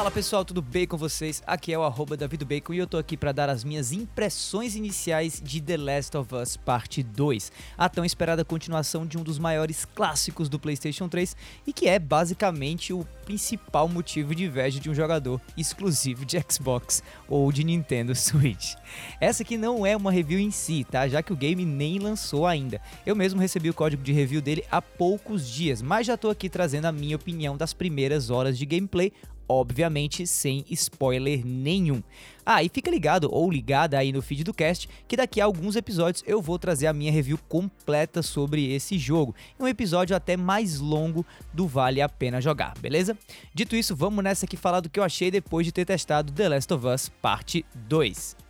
Fala pessoal, tudo bem com vocês? Aqui é o arroba Bacon e eu tô aqui para dar as minhas impressões iniciais de The Last of Us Parte 2, a tão esperada continuação de um dos maiores clássicos do PlayStation 3 e que é basicamente o principal motivo de inveja de um jogador exclusivo de Xbox ou de Nintendo Switch. Essa aqui não é uma review em si, tá? Já que o game nem lançou ainda. Eu mesmo recebi o código de review dele há poucos dias, mas já tô aqui trazendo a minha opinião das primeiras horas de gameplay obviamente sem spoiler nenhum. Ah, e fica ligado ou ligada aí no feed do cast que daqui a alguns episódios eu vou trazer a minha review completa sobre esse jogo, um episódio até mais longo do Vale a Pena Jogar, beleza? Dito isso, vamos nessa aqui falar do que eu achei depois de ter testado The Last of Us Parte 2.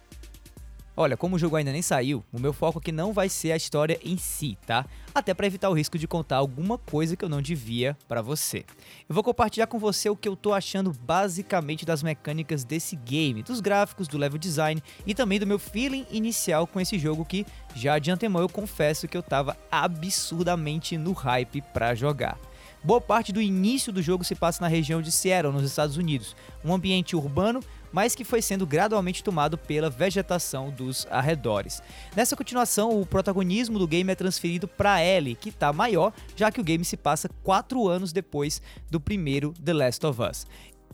Olha, como o jogo ainda nem saiu, o meu foco aqui não vai ser a história em si, tá? Até para evitar o risco de contar alguma coisa que eu não devia para você. Eu vou compartilhar com você o que eu tô achando basicamente das mecânicas desse game, dos gráficos, do level design e também do meu feeling inicial com esse jogo que já de antemão eu confesso que eu tava absurdamente no hype para jogar. Boa parte do início do jogo se passa na região de Seattle, nos Estados Unidos, um ambiente urbano mas que foi sendo gradualmente tomado pela vegetação dos arredores. Nessa continuação, o protagonismo do game é transferido para Ellie, que está maior, já que o game se passa 4 anos depois do primeiro The Last of Us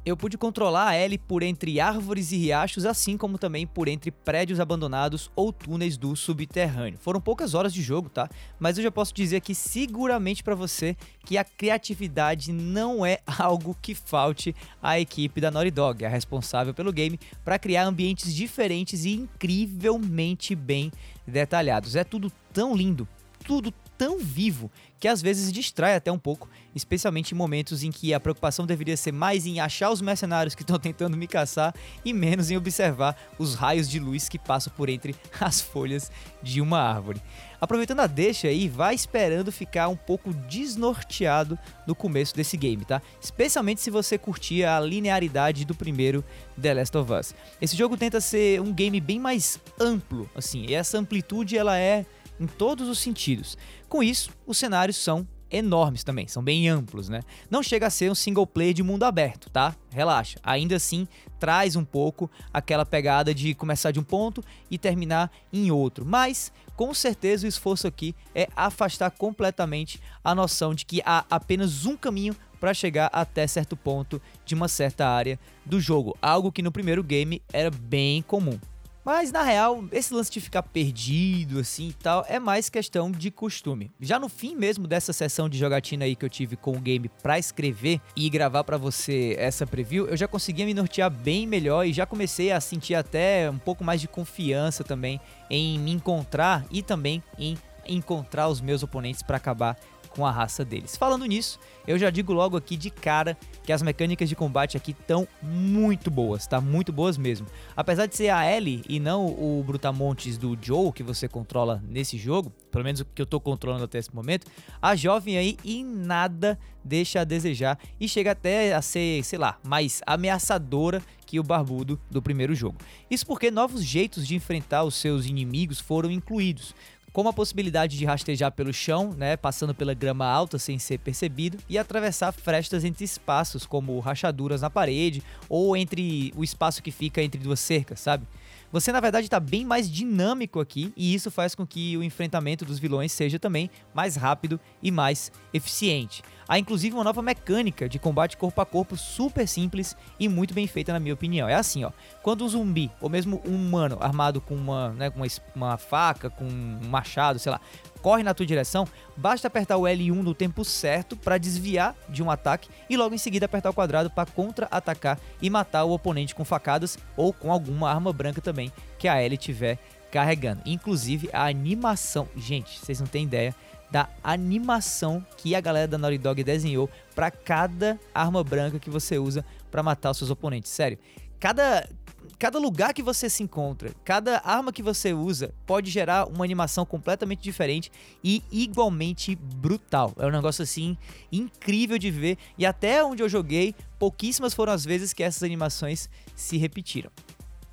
eu pude controlar a Ellie por entre árvores e riachos, assim como também por entre prédios abandonados ou túneis do subterrâneo. Foram poucas horas de jogo, tá? Mas eu já posso dizer aqui seguramente para você que a criatividade não é algo que falte à equipe da Naughty Dog, a responsável pelo game, para criar ambientes diferentes e incrivelmente bem detalhados. É tudo tão lindo, tudo tão vivo que às vezes distrai até um pouco, especialmente em momentos em que a preocupação deveria ser mais em achar os mercenários que estão tentando me caçar e menos em observar os raios de luz que passam por entre as folhas de uma árvore. Aproveitando a deixa aí, vai esperando ficar um pouco desnorteado no começo desse game, tá? Especialmente se você curtir a linearidade do primeiro The Last of Us. Esse jogo tenta ser um game bem mais amplo, assim, e essa amplitude ela é em todos os sentidos. Com isso, os cenários são enormes também, são bem amplos, né? Não chega a ser um single player de mundo aberto, tá? Relaxa. Ainda assim, traz um pouco aquela pegada de começar de um ponto e terminar em outro. Mas, com certeza, o esforço aqui é afastar completamente a noção de que há apenas um caminho para chegar até certo ponto de uma certa área do jogo, algo que no primeiro game era bem comum. Mas na real, esse lance de ficar perdido assim e tal é mais questão de costume. Já no fim mesmo dessa sessão de jogatina aí que eu tive com o game para escrever e gravar para você essa preview, eu já conseguia me nortear bem melhor e já comecei a sentir até um pouco mais de confiança também em me encontrar e também em encontrar os meus oponentes para acabar com a raça deles. Falando nisso, eu já digo logo aqui de cara que as mecânicas de combate aqui estão muito boas, tá? Muito boas mesmo. Apesar de ser a Ellie e não o Brutamontes do Joe que você controla nesse jogo, pelo menos o que eu tô controlando até esse momento, a jovem aí em nada deixa a desejar e chega até a ser, sei lá, mais ameaçadora que o barbudo do primeiro jogo. Isso porque novos jeitos de enfrentar os seus inimigos foram incluídos como a possibilidade de rastejar pelo chão, né, passando pela grama alta sem ser percebido, e atravessar frestas entre espaços, como rachaduras na parede ou entre o espaço que fica entre duas cercas, sabe? Você na verdade está bem mais dinâmico aqui e isso faz com que o enfrentamento dos vilões seja também mais rápido e mais eficiente. Há inclusive uma nova mecânica de combate corpo a corpo super simples e muito bem feita na minha opinião. É assim, ó, quando um zumbi ou mesmo um humano armado com uma, né, com uma, uma faca, com um machado, sei lá, corre na tua direção, basta apertar o L1 no tempo certo para desviar de um ataque e logo em seguida apertar o quadrado para contra-atacar e matar o oponente com facadas ou com alguma arma branca também que a L tiver carregando. Inclusive a animação, gente, vocês não têm ideia da animação que a galera da Naughty Dog desenhou para cada arma branca que você usa para matar os seus oponentes. Sério, cada cada lugar que você se encontra, cada arma que você usa pode gerar uma animação completamente diferente e igualmente brutal. É um negócio assim incrível de ver e até onde eu joguei, pouquíssimas foram as vezes que essas animações se repetiram.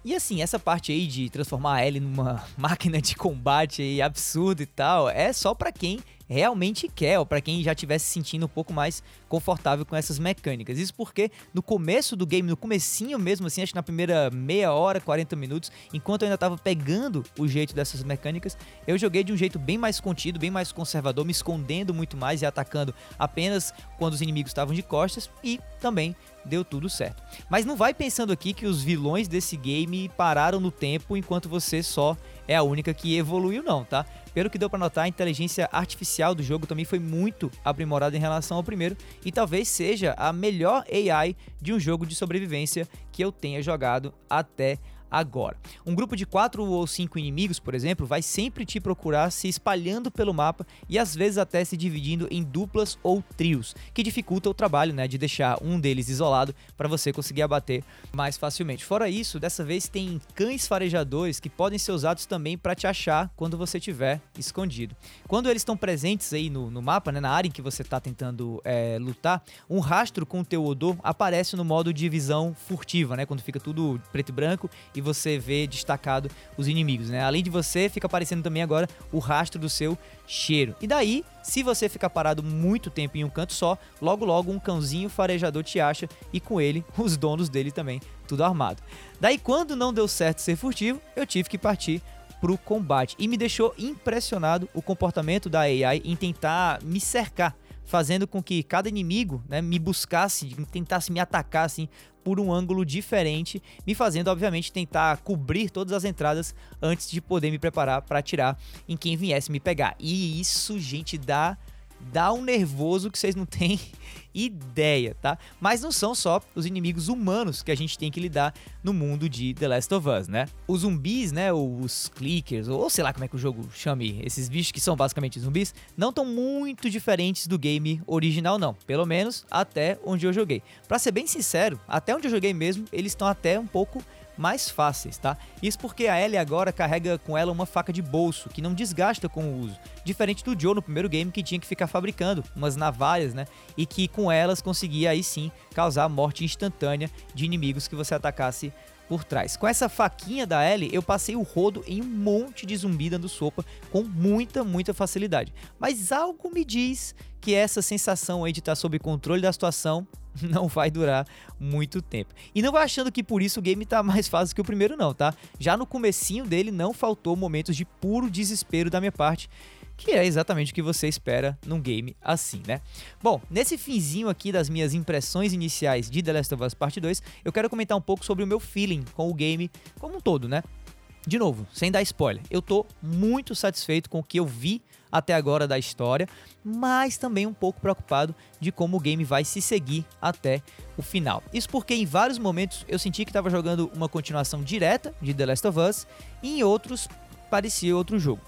E assim, essa parte aí de transformar a Ellie numa máquina de combate aí absurda e tal, é só para quem realmente quer, ou para quem já estivesse se sentindo um pouco mais confortável com essas mecânicas. Isso porque no começo do game, no comecinho mesmo assim, acho que na primeira meia hora, 40 minutos, enquanto eu ainda estava pegando o jeito dessas mecânicas, eu joguei de um jeito bem mais contido, bem mais conservador, me escondendo muito mais e atacando apenas quando os inimigos estavam de costas e também deu tudo certo. Mas não vai pensando aqui que os vilões desse game pararam no tempo enquanto você só é a única que evoluiu não, tá? Pelo que deu para notar, a inteligência artificial do jogo também foi muito aprimorada em relação ao primeiro e talvez seja a melhor AI de um jogo de sobrevivência que eu tenha jogado até agora. Um grupo de quatro ou cinco inimigos, por exemplo, vai sempre te procurar se espalhando pelo mapa e às vezes até se dividindo em duplas ou trios, que dificulta o trabalho, né, de deixar um deles isolado para você conseguir abater mais facilmente. Fora isso, dessa vez tem cães farejadores que podem ser usados também para te achar quando você estiver escondido. Quando eles estão presentes aí no, no mapa, né, na área em que você está tentando é, lutar, um rastro com o teu odor aparece no modo de visão furtiva, né, quando fica tudo preto e branco e você vê destacado os inimigos, né? Além de você, fica aparecendo também agora o rastro do seu cheiro. E daí, se você ficar parado muito tempo em um canto só, logo logo um cãozinho farejador te acha e com ele os donos dele também, tudo armado. Daí quando não deu certo ser furtivo, eu tive que partir pro combate e me deixou impressionado o comportamento da AI em tentar me cercar fazendo com que cada inimigo né, me buscasse, tentasse me atacar assim, por um ângulo diferente, me fazendo, obviamente, tentar cobrir todas as entradas antes de poder me preparar para atirar em quem viesse me pegar. E isso, gente, dá dá um nervoso que vocês não têm ideia, tá? Mas não são só os inimigos humanos que a gente tem que lidar no mundo de The Last of Us, né? Os zumbis, né, os clickers, ou sei lá como é que o jogo chame esses bichos que são basicamente zumbis, não estão muito diferentes do game original não, pelo menos até onde eu joguei. Para ser bem sincero, até onde eu joguei mesmo, eles estão até um pouco mais fáceis, tá? Isso porque a Ellie agora carrega com ela uma faca de bolso, que não desgasta com o uso. Diferente do Joe no primeiro game, que tinha que ficar fabricando umas navalhas, né? E que com elas conseguia aí sim causar morte instantânea de inimigos que você atacasse por trás. Com essa faquinha da Ellie, eu passei o rodo em um monte de zumbi dando sopa com muita, muita facilidade. Mas algo me diz que essa sensação aí de estar sob controle da situação não vai durar muito tempo. E não vai achando que por isso o game tá mais fácil que o primeiro não, tá? Já no comecinho dele não faltou momentos de puro desespero da minha parte, que é exatamente o que você espera num game assim, né? Bom, nesse finzinho aqui das minhas impressões iniciais de The Last of Us Part 2, eu quero comentar um pouco sobre o meu feeling com o game como um todo, né? De novo, sem dar spoiler, eu tô muito satisfeito com o que eu vi até agora da história, mas também um pouco preocupado de como o game vai se seguir até o final. Isso porque em vários momentos eu senti que estava jogando uma continuação direta de The Last of Us e em outros parecia outro jogo.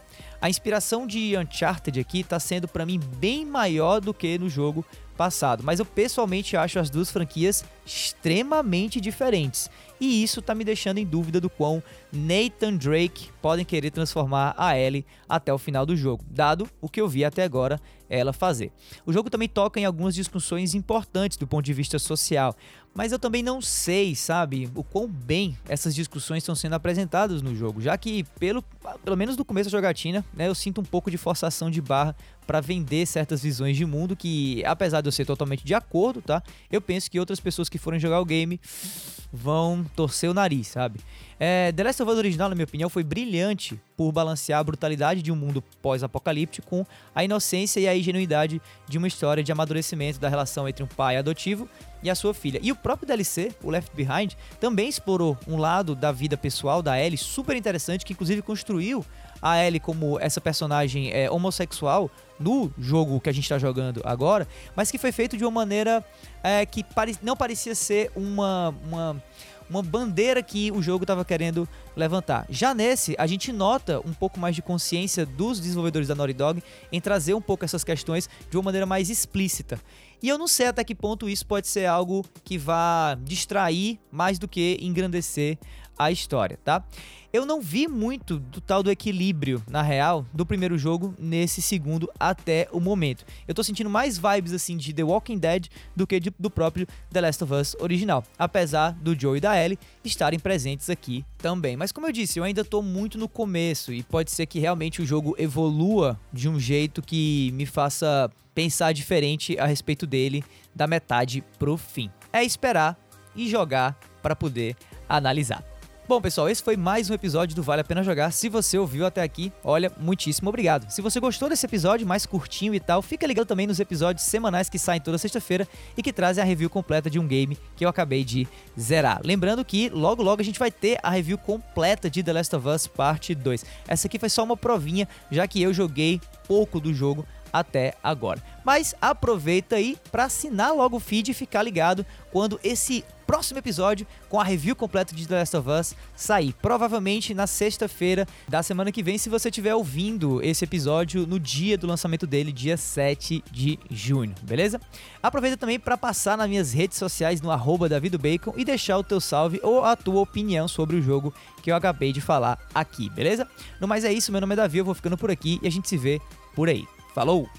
A inspiração de Uncharted aqui está sendo para mim bem maior do que no jogo passado, mas eu pessoalmente acho as duas franquias extremamente diferentes. E isso tá me deixando em dúvida do quão Nathan Drake podem querer transformar a Ellie até o final do jogo, dado o que eu vi até agora ela fazer. O jogo também toca em algumas discussões importantes do ponto de vista social, mas eu também não sei, sabe, o quão bem essas discussões estão sendo apresentadas no jogo, já que pelo, pelo menos no começo da jogatina, né, eu sinto um pouco de forçação de barra para vender certas visões de mundo que, apesar de eu ser totalmente de acordo, tá? Eu penso que outras pessoas que forem jogar o game vão torcer o nariz, sabe? É, The Last of Us original, na minha opinião, foi brilhante por balancear a brutalidade de um mundo pós-apocalíptico com a inocência e a ingenuidade de uma história de amadurecimento da relação entre um pai adotivo e a sua filha. E o próprio DLC, o Left Behind, também explorou um lado da vida pessoal da Ellie super interessante, que inclusive construiu a Ellie como essa personagem é, homossexual no jogo que a gente está jogando agora, mas que foi feito de uma maneira é, que pare não parecia ser uma, uma uma bandeira que o jogo estava querendo levantar. Já nesse, a gente nota um pouco mais de consciência dos desenvolvedores da Naughty Dog em trazer um pouco essas questões de uma maneira mais explícita. E eu não sei até que ponto isso pode ser algo que vá distrair mais do que engrandecer a história, tá? Eu não vi muito do tal do equilíbrio, na real, do primeiro jogo nesse segundo até o momento. Eu tô sentindo mais vibes assim de The Walking Dead do que de, do próprio The Last of Us original, apesar do Joe e da Ellie estarem presentes aqui também. Mas Mas como eu disse, eu ainda tô muito no começo e pode ser que realmente o jogo evolua de um jeito que me faça pensar diferente a respeito dele da metade pro fim. É esperar e jogar para poder analisar. Bom, pessoal, esse foi mais um episódio do Vale a Pena Jogar. Se você ouviu até aqui, olha, muitíssimo obrigado. Se você gostou desse episódio, mais curtinho e tal, fica ligado também nos episódios semanais que saem toda sexta-feira e que trazem a review completa de um game que eu acabei de zerar. Lembrando que logo logo a gente vai ter a review completa de The Last of Us Parte 2. Essa aqui foi só uma provinha, já que eu joguei pouco do jogo até agora. Mas aproveita aí para assinar logo o feed e ficar ligado quando esse próximo episódio com a review completa de The Last of Us sair. Provavelmente na sexta-feira da semana que vem, se você estiver ouvindo esse episódio no dia do lançamento dele, dia 7 de junho, beleza? Aproveita também para passar nas minhas redes sociais no arroba Bacon e deixar o teu salve ou a tua opinião sobre o jogo que eu acabei de falar aqui, beleza? No mais é isso, meu nome é Davi, eu vou ficando por aqui e a gente se vê por aí. Falou!